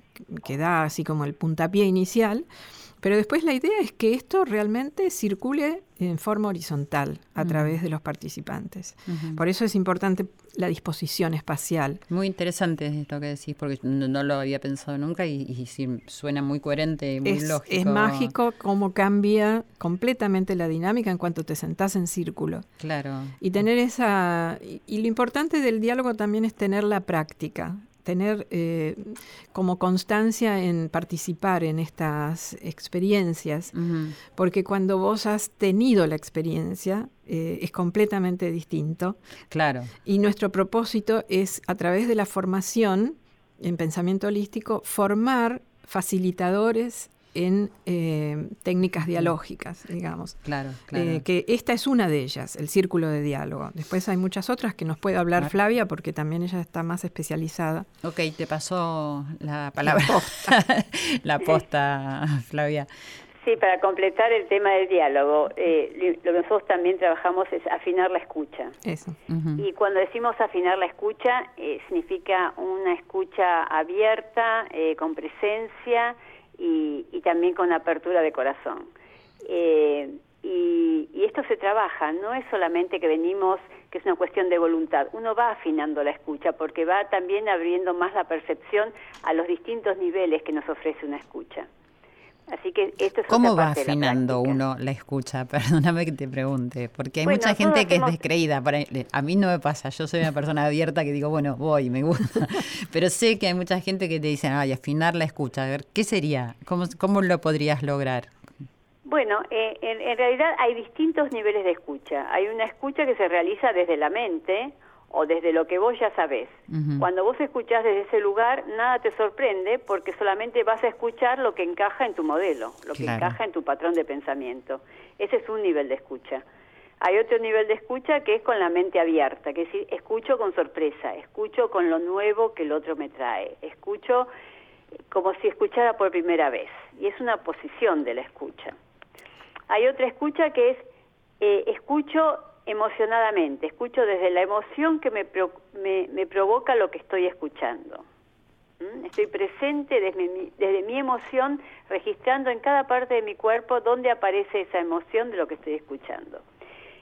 que da así como el puntapié inicial, pero después la idea es que esto realmente circule en forma horizontal a través de los participantes. Por eso es importante la disposición espacial. Muy interesante esto que decís, porque no, lo había pensado nunca y, suena muy coherente y muy lógico. Es mágico cómo cambia completamente la dinámica en cuanto te sentás en círculo. Claro. Y tener esa... y lo importante del diálogo también es tener la práctica tener eh, como constancia en participar en estas experiencias, porque cuando vos has tenido la experiencia eh, es completamente distinto. Claro. Y nuestro propósito es, a través de la formación en pensamiento holístico, formar facilitadores en eh, técnicas dialógicas, digamos. Claro, claro. Eh, que esta es una de ellas, el círculo de diálogo. Después hay muchas otras que nos puede hablar Flavia porque también ella está más especializada. Ok, te pasó la palabra. La posta, Flavia. Sí, para completar el tema del diálogo, eh, lo que nosotros también trabajamos es afinar la escucha. Eso. Y cuando decimos afinar la escucha, significa una escucha abierta, con presencia, y, también con apertura de corazón. Eh, y, esto se trabaja, no es solamente que venimos, que es una cuestión de voluntad, uno va afinando la escucha porque va también abriendo más la percepción a los distintos niveles que nos ofrece una escucha. Así que esto es ¿Cómo va afinando uno la escucha? Perdóname que te pregunte, porque hay mucha gente que es descreída. a mí no me pasa, yo soy una persona abierta que digo, bueno, voy, me gusta. Pero sé que hay mucha gente que te dice, ay, afinar la escucha. A ver, ¿qué sería? ¿Cómo, cómo lo podrías lograr? Bueno, eh, en realidad hay distintos niveles de escucha. Hay una escucha que se realiza desde la mente, o desde lo que vos ya sabés. Cuando vos escuchás desde ese lugar, nada te sorprende porque solamente vas a escuchar lo que encaja en tu modelo, lo que encaja en tu patrón de pensamiento. Ese es un nivel de escucha. Hay otro nivel de escucha que es con la mente abierta, que es decir, escucho con sorpresa, escucho con lo nuevo que el otro me trae, escucho como si escuchara por primera vez. Y es una posición de la escucha. Hay otra escucha que es eh, escucho emocionadamente, escucho desde la emoción que me, me, provoca lo que estoy escuchando. ¿Mm? Estoy presente desde mi, desde mi emoción, registrando en cada parte de mi cuerpo dónde aparece esa emoción de lo que estoy escuchando.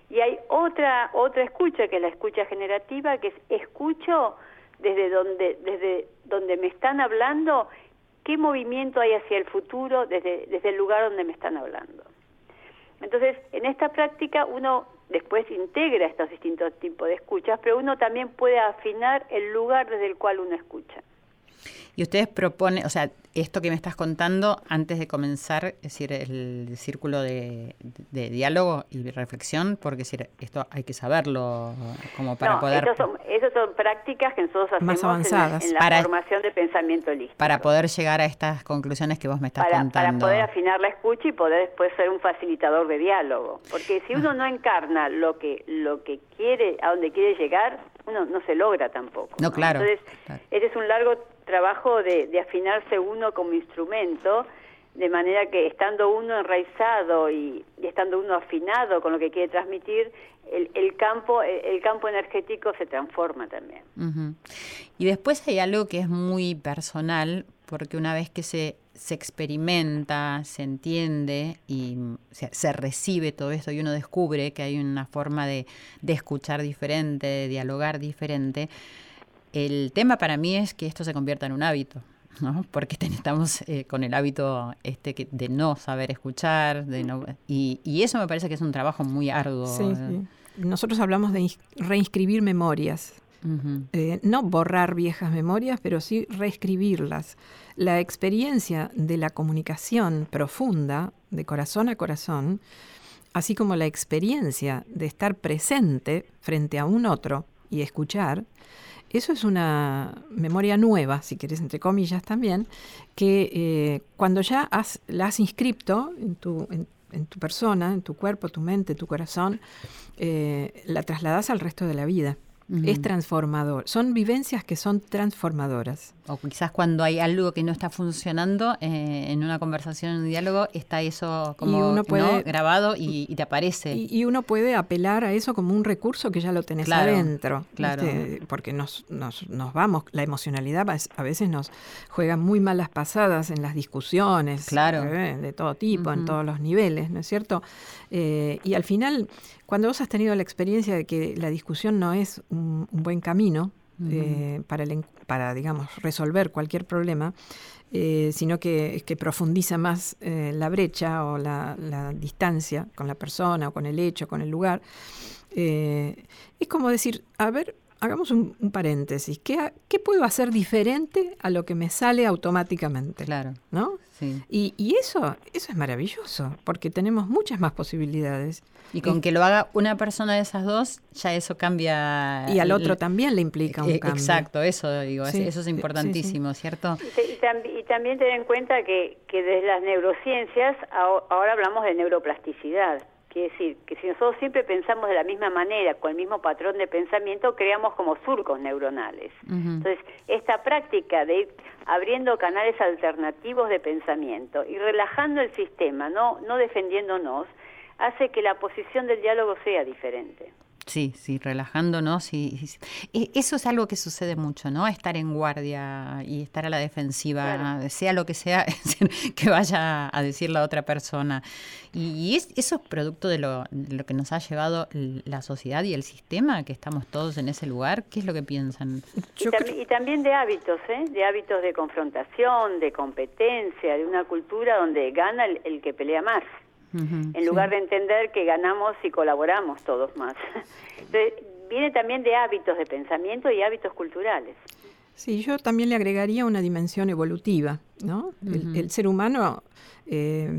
Y hay otra, otra escucha, que es la escucha generativa, que es escucho desde donde, desde donde me están hablando, qué movimiento hay hacia el futuro desde, desde el lugar donde me están hablando. Entonces, en esta práctica uno después integra estos distintos tipos de escuchas, pero uno también puede afinar el lugar desde el cual uno escucha. Y ustedes proponen, o sea, esto que me estás contando antes de comenzar, es decir, el círculo de, diálogo y reflexión, porque esto hay que saberlo como para poder... Esas son, son prácticas que nosotros hacemos avanzadas. En, la formación de pensamiento listo. Para poder llegar a estas conclusiones que vos me estás contando. Para poder afinar la escucha y poder después ser un facilitador de diálogo. Porque si uno no encarna lo que, lo que quiere, a donde quiere llegar, uno no se logra tampoco. No, claro. Entonces, ese es un largo trabajo de, afinarse uno como instrumento, de manera que estando uno enraizado y, estando uno afinado con lo que quiere transmitir, el, campo el, campo energético se transforma también. Y después hay algo que es muy personal, porque una vez que se, se experimenta, se entiende y se, recibe todo esto y uno descubre que hay una forma de, de escuchar diferente, de dialogar diferente, el tema para mí es que esto se convierta en un hábito. ¿no? Porque estamos eh, con el hábito este de no saber escuchar, de no, y, eso me parece que es un trabajo muy arduo. Sí. Nosotros hablamos de reinscribir memorias, eh, no borrar viejas memorias, pero sí reescribirlas. La experiencia de la comunicación profunda, de corazón a corazón, así como la experiencia de estar presente frente a un otro y escuchar, eso es una memoria nueva, si quieres, entre comillas también, que eh, cuando ya has, la has inscripto en tu, en, tu persona, en tu cuerpo, tu mente, tu corazón, eh, la trasladas al resto de la vida. Es transformador. Son vivencias que son transformadoras. O quizás cuando hay algo que no está funcionando eh, en una conversación, en un diálogo, está eso como grabado y, te aparece. Y, uno puede apelar a eso como un recurso que ya lo tenés adentro. Claro. Porque nos, nos, nos, vamos, la emocionalidad a veces nos juega muy malas pasadas en las discusiones. Claro. ¿eh? De todo tipo, en todos los niveles, ¿no es cierto? Eh, y al final, cuando vos has tenido la experiencia de que la discusión no es un, buen camino, para, para, digamos, resolver cualquier problema, eh, sino que, que, profundiza más eh, la brecha o la, distancia con la persona o con el hecho, con el lugar. Eh, es como decir, a ver, hagamos un, paréntesis, ¿Qué, ¿qué, puedo hacer diferente a lo que me sale automáticamente? Claro. ¿No? Sí. Y, y eso, eso es maravilloso, porque tenemos muchas más posibilidades. Y con que lo haga una persona de esas dos, ya eso cambia. Y al otro también le implica un eh, cambio. Exacto, eso digo, eso es importantísimo, ¿cierto? Y, también tener en cuenta que, que desde las neurociencias ahora hablamos de neuroplasticidad. Quiere decir que si nosotros siempre pensamos de la misma manera, con el mismo patrón de pensamiento, creamos como surcos neuronales. Entonces, esta práctica de ir abriendo canales alternativos de pensamiento y relajando el sistema, no, no defendiéndonos, hace que la posición del diálogo sea diferente. Sí, sí, relajándonos. Y, y, eso es algo que sucede mucho, ¿no? Estar en guardia y estar a la defensiva, sea lo que sea que vaya a decir la otra persona. Y, es, eso es producto de lo, que nos ha llevado la sociedad y el sistema, que estamos todos en ese lugar. ¿Qué es lo que piensan? Y, también de hábitos, ¿eh? De hábitos de confrontación, de competencia, de una cultura donde gana el que pelea más en lugar de entender que ganamos y colaboramos todos más. Entonces, viene también de hábitos de pensamiento y hábitos culturales. Sí, yo también le agregaría una dimensión evolutiva, ¿no? el, ser humano eh,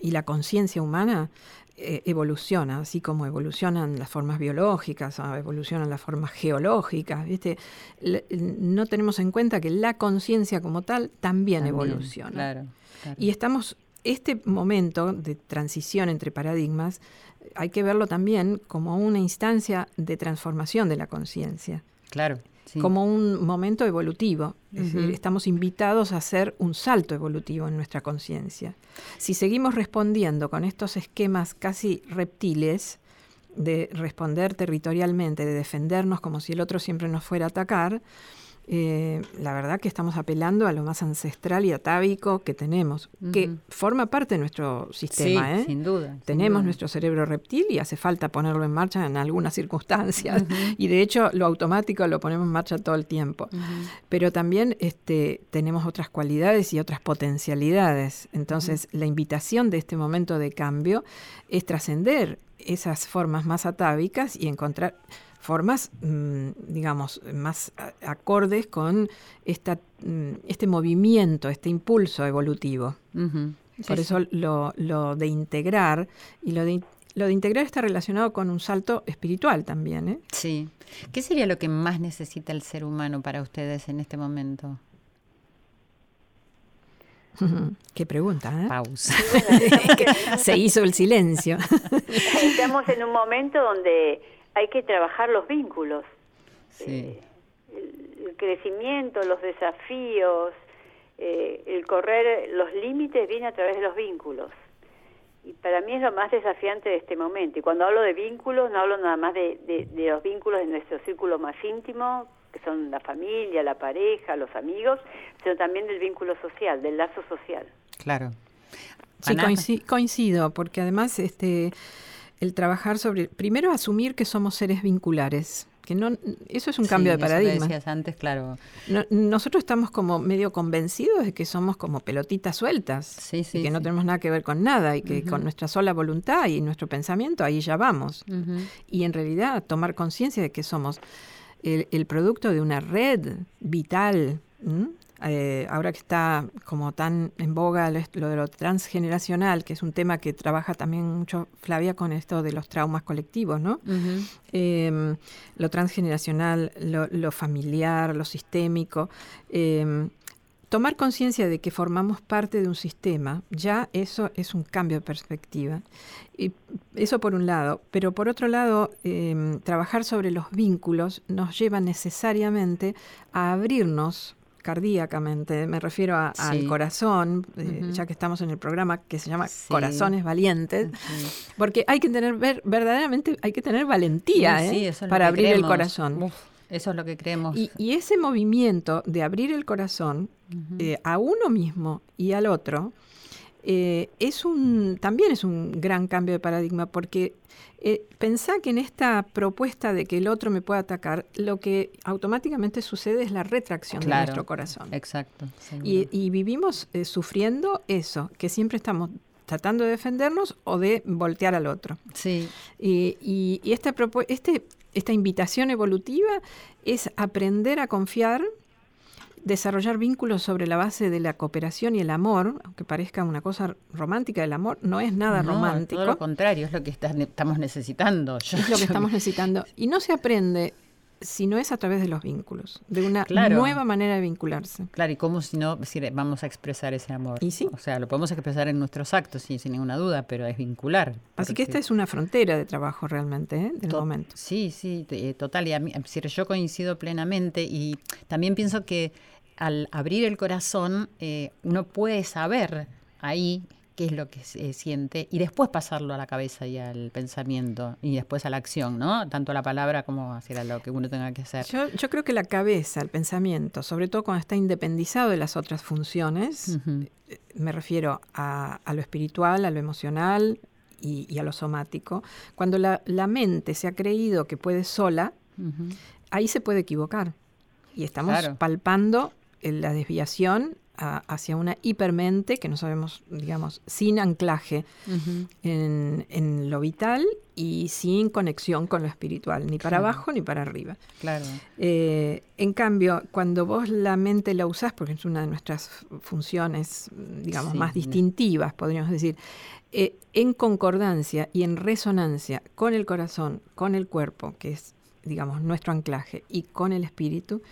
y la conciencia humana eh, evoluciona, así como evolucionan las formas biológicas, ah, evolucionan las formas geológicas, ¿viste? no tenemos en cuenta que la conciencia como tal también, evoluciona. Y estamos este momento de transición entre paradigmas hay que verlo también como una instancia de transformación de la conciencia. Claro. Como un momento evolutivo. Es decir, estamos invitados a hacer un salto evolutivo en nuestra conciencia. Si seguimos respondiendo con estos esquemas casi reptiles, de responder territorialmente, de defendernos como si el otro siempre nos fuera a atacar, eh, la verdad que estamos apelando a lo más ancestral y atávico que tenemos, que forma parte de nuestro sistema. ¿eh? Sin duda. Tenemos nuestro cerebro reptil y hace falta ponerlo en marcha en algunas circunstancias. Y de hecho lo automático lo ponemos en marcha todo el tiempo. Pero también este, tenemos otras cualidades y otras potencialidades. Entonces la invitación de este momento de cambio es trascender esas formas más atávicas y encontrar formas, mm, digamos, más acordes con esta, mm, este movimiento, este impulso evolutivo. Por eso Lo, lo, de integrar, y lo de, lo de integrar está relacionado con un salto espiritual también. ¿eh? Sí. ¿Qué sería lo que más necesita el ser humano para ustedes en este momento? Qué pregunta, ¿eh? Pausa. Se hizo el silencio. Estamos en un momento donde hay que trabajar los vínculos. Eh, el, crecimiento, los desafíos, eh, el correr los límites viene a través de los vínculos. Y para mí es lo más desafiante de este momento. Y cuando hablo de vínculos, no hablo nada más de, de los vínculos de nuestro círculo más íntimo, que son la familia, la pareja, los amigos, sino también del vínculo social, del lazo social. Claro. Sí, coincido, porque además este el trabajar sobre, primero asumir que somos seres vinculares, que no, eso es un cambio de paradigma. Decías antes, claro. nosotros estamos como medio convencidos de que somos como pelotitas sueltas, y que no tenemos nada que ver con nada y que con nuestra sola voluntad y nuestro pensamiento ahí ya vamos. Y en realidad tomar conciencia de que somos el, producto de una red vital eh, ahora que está como tan en boga lo de lo transgeneracional, que es un tema que trabaja también mucho Flavia con esto de los traumas colectivos, ¿no? Em, lo transgeneracional, lo, familiar, lo sistémico. Em, tomar conciencia de que formamos parte de un sistema, ya eso es un cambio de perspectiva. Y eso por un lado, pero por otro lado, em, trabajar sobre los vínculos nos lleva necesariamente a abrirnos cardíacamente, me refiero al corazón, eh, ya que estamos en el programa que se llama Corazones Valientes, porque hay que tener, ver, verdaderamente, hay que tener valentía ¿eh? para abrir el corazón. eso es lo que creemos. Y, ese movimiento de abrir el corazón eh, a uno mismo y al otro, es un, también es un gran cambio de paradigma, porque eh, pensá que en esta propuesta de que el otro me pueda atacar, lo que automáticamente sucede es la retracción de nuestro corazón. Exacto. Y, vivimos eh, sufriendo eso, que siempre estamos tratando de defendernos o de voltear al otro. Sí. Y, y, esta, este, esta invitación evolutiva es aprender a confiar desarrollar vínculos sobre la base de la cooperación y el amor, aunque parezca una cosa romántica, el amor no es nada romántico. Todo lo contrario, es lo que estamos necesitando. es lo que estamos necesitando. Y no se aprende si no es a través de los vínculos, de una nueva manera de vincularse. Claro, y cómo si no vamos a expresar ese amor. Y sí. O sea, lo podemos expresar en nuestros actos, sin ninguna duda, pero es vincular. Así que esta es una frontera de trabajo realmente, ¿eh? del momento. Sí, sí, eh, total. Y a mí, yo coincido plenamente y también pienso que al abrir el corazón, eh, uno puede saber ahí qué es lo que se siente y después pasarlo a la cabeza y al pensamiento y después a la acción, ¿no? Tanto a la palabra como hacia lo que uno tenga que hacer. Yo, creo que la cabeza, el pensamiento, sobre todo cuando está independizado de las otras funciones, eh, me refiero a, lo espiritual, a lo emocional y, a lo somático, cuando la, mente se ha creído que puede sola, ahí se puede equivocar. Y estamos palpando la desviación hacia una hipermente que no sabemos, digamos, sin anclaje en, lo vital y sin conexión con lo espiritual, ni para abajo ni para arriba. Claro. Eh, en cambio, cuando vos la mente la usás, porque es una de nuestras funciones, digamos, más distintivas, podríamos decir, eh, en concordancia y en resonancia con el corazón, con el cuerpo, que es, digamos, nuestro anclaje, y con el espíritu,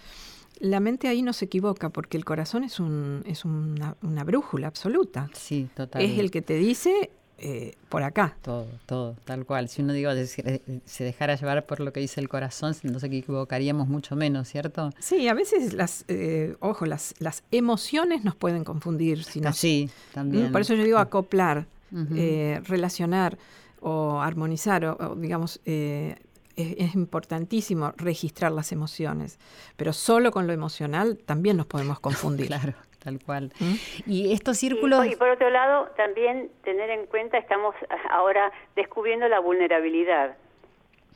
la mente ahí no se equivoca porque el corazón es, un, es una, brújula absoluta. Sí, total. Es el que te dice eh, por acá. Todo, todo, tal cual. Si uno digo, eh, se dejara llevar por lo que dice el corazón, no sé que equivocaríamos mucho menos, ¿cierto? Sí, a veces las, eh, ojo, las, las emociones nos pueden confundir. Si sí, también. Por eso yo digo acoplar, relacionar o armonizar, o, digamos, es, importantísimo registrar las emociones, pero solo con lo emocional también nos podemos confundir. claro, tal cual. ¿Mm? Y estos círculos... Y, por otro lado, también tener en cuenta, estamos ahora descubriendo la vulnerabilidad,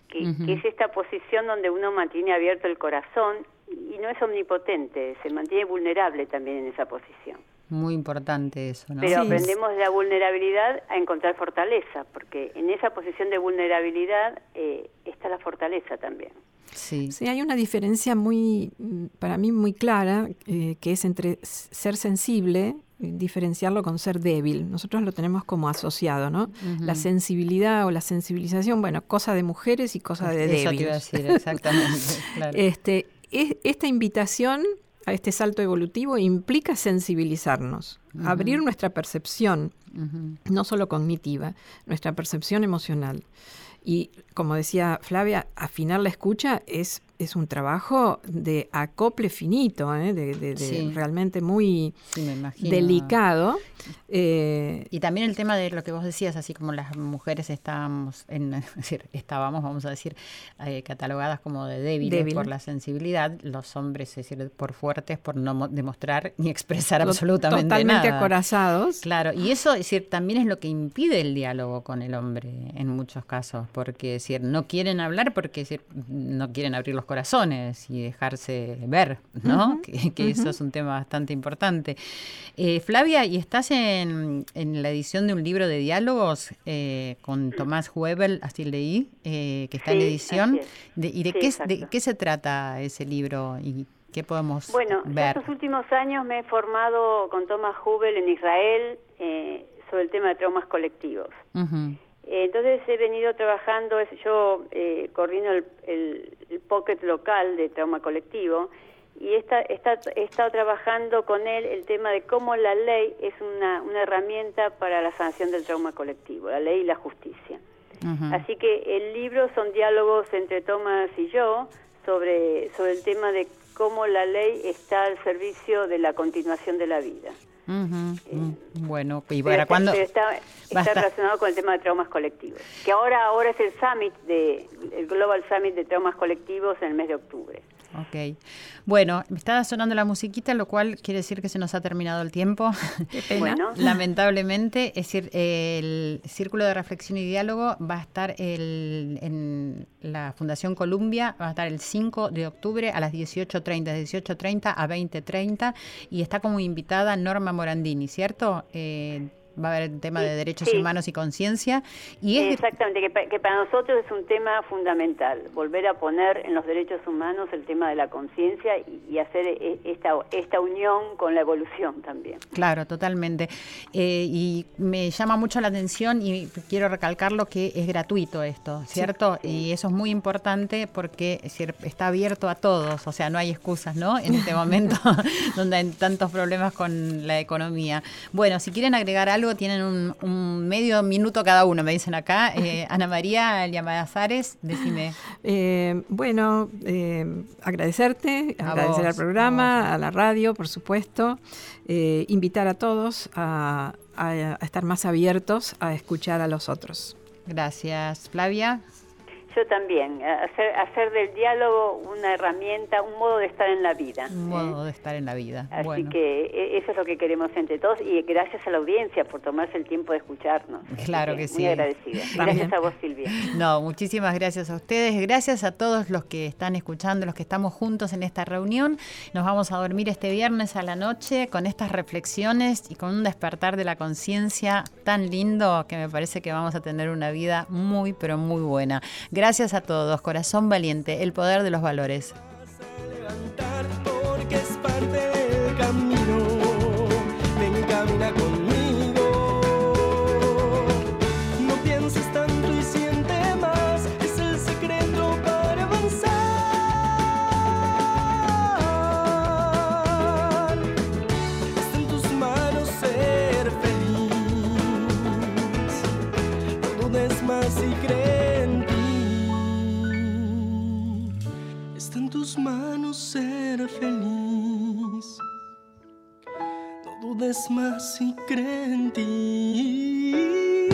que, es esta posición donde uno mantiene abierto el corazón y no es omnipotente, se mantiene vulnerable también en esa posición. Muy importante eso, ¿no? Pero aprendemos de la vulnerabilidad a encontrar fortaleza, porque en esa posición de vulnerabilidad eh, está la fortaleza también. Sí. sí, hay una diferencia muy, para mí muy clara, eh, que es entre ser sensible, diferenciarlo con ser débil. Nosotros lo tenemos como asociado, ¿no? La sensibilidad o la sensibilización, bueno, cosa de mujeres y cosa de débiles. Eso te iba a decir, exactamente. este, es, esta invitación a este salto evolutivo implica sensibilizarnos, abrir nuestra percepción, no solo cognitiva, nuestra percepción emocional. Y como decía Flavia, afinar la escucha es es un trabajo de acople finito, ¿eh? de, realmente muy delicado. Eh, y también el tema de lo que vos decías, así como las mujeres estábamos, en, decir, estábamos, vamos a decir, eh, catalogadas como de débiles por la sensibilidad, los hombres, es decir, por fuertes, por no demostrar ni expresar absolutamente nada. Totalmente acorazados. Claro, y eso es decir, también es lo que impide el diálogo con el hombre en muchos casos, porque decir, no quieren hablar porque decir, no quieren abrir los corazones y dejarse ver, ¿no? que, eso es un tema bastante importante. Eh, Flavia, ¿y estás en, la edición de un libro de diálogos eh, con Tomás Huebel, así leí, eh, que está en edición? ¿Y de, qué, de qué se trata ese libro y qué podemos bueno, ver? Bueno, estos últimos años me he formado con Tomás Huebel en Israel sobre el tema de traumas colectivos. Entonces he venido trabajando, yo eh, el, el, pocket local de trauma colectivo y está, está, he estado trabajando con él el tema de cómo la ley es una, una herramienta para la sanación del trauma colectivo, la ley y la justicia. Así que el libro son diálogos entre Thomas y yo sobre, sobre el tema de cómo la ley está al servicio de la continuación de la vida. Eh, bueno, y para cuándo está, está relacionado con el tema de traumas colectivos, que ahora ahora es el summit de el Global Summit de traumas colectivos en el mes de octubre. Ok. Bueno, me estaba sonando la musiquita, lo cual quiere decir que se nos ha terminado el tiempo. Bueno. Lamentablemente, es decir, el Círculo de Reflexión y Diálogo va a estar en la Fundación Columbia, va a estar el 5 de octubre a las 18.30, de 18.30 a 20.30, y está como invitada Norma Morandini, ¿cierto? Eh, va a haber el tema de derechos humanos y conciencia. y Exactamente, que, para nosotros es un tema fundamental, volver a poner en los derechos humanos el tema de la conciencia y, hacer e, esta, esta unión con la evolución también. Claro, totalmente. Eh, y me llama mucho la atención y quiero recalcarlo que es gratuito esto, ¿cierto? Y eso es muy importante porque está abierto a todos, o sea, no hay excusas, ¿no? En este momento donde hay tantos problemas con la economía. Bueno, si quieren agregar algo, tienen un, medio minuto cada uno, me dicen acá. Eh, Ana María Llamazares, decime. Eh, bueno, eh, agradecerte, agradecer al programa, a, la radio, por supuesto. invitar a todos a estar más abiertos a escuchar a los otros. Gracias. Flavia. Yo también, hacer, hacer del diálogo una herramienta, un modo de estar en la vida. Un modo de estar en la vida. Así que e, eso es lo que queremos entre todos y gracias a la audiencia por tomarse el tiempo de escucharnos. Claro que, sí. Muy agradecida. Gracias a vos, Silvia. No, muchísimas gracias a ustedes. Gracias a todos los que están escuchando, los que estamos juntos en esta reunión. Nos vamos a dormir este viernes a la noche con estas reflexiones y con un despertar de la conciencia tan lindo que me parece que vamos a tener una vida muy, pero muy buena. Gracias Gracias a todos, corazón valiente, el poder de los valores. Ser feliz. No dudes más y cree en ti.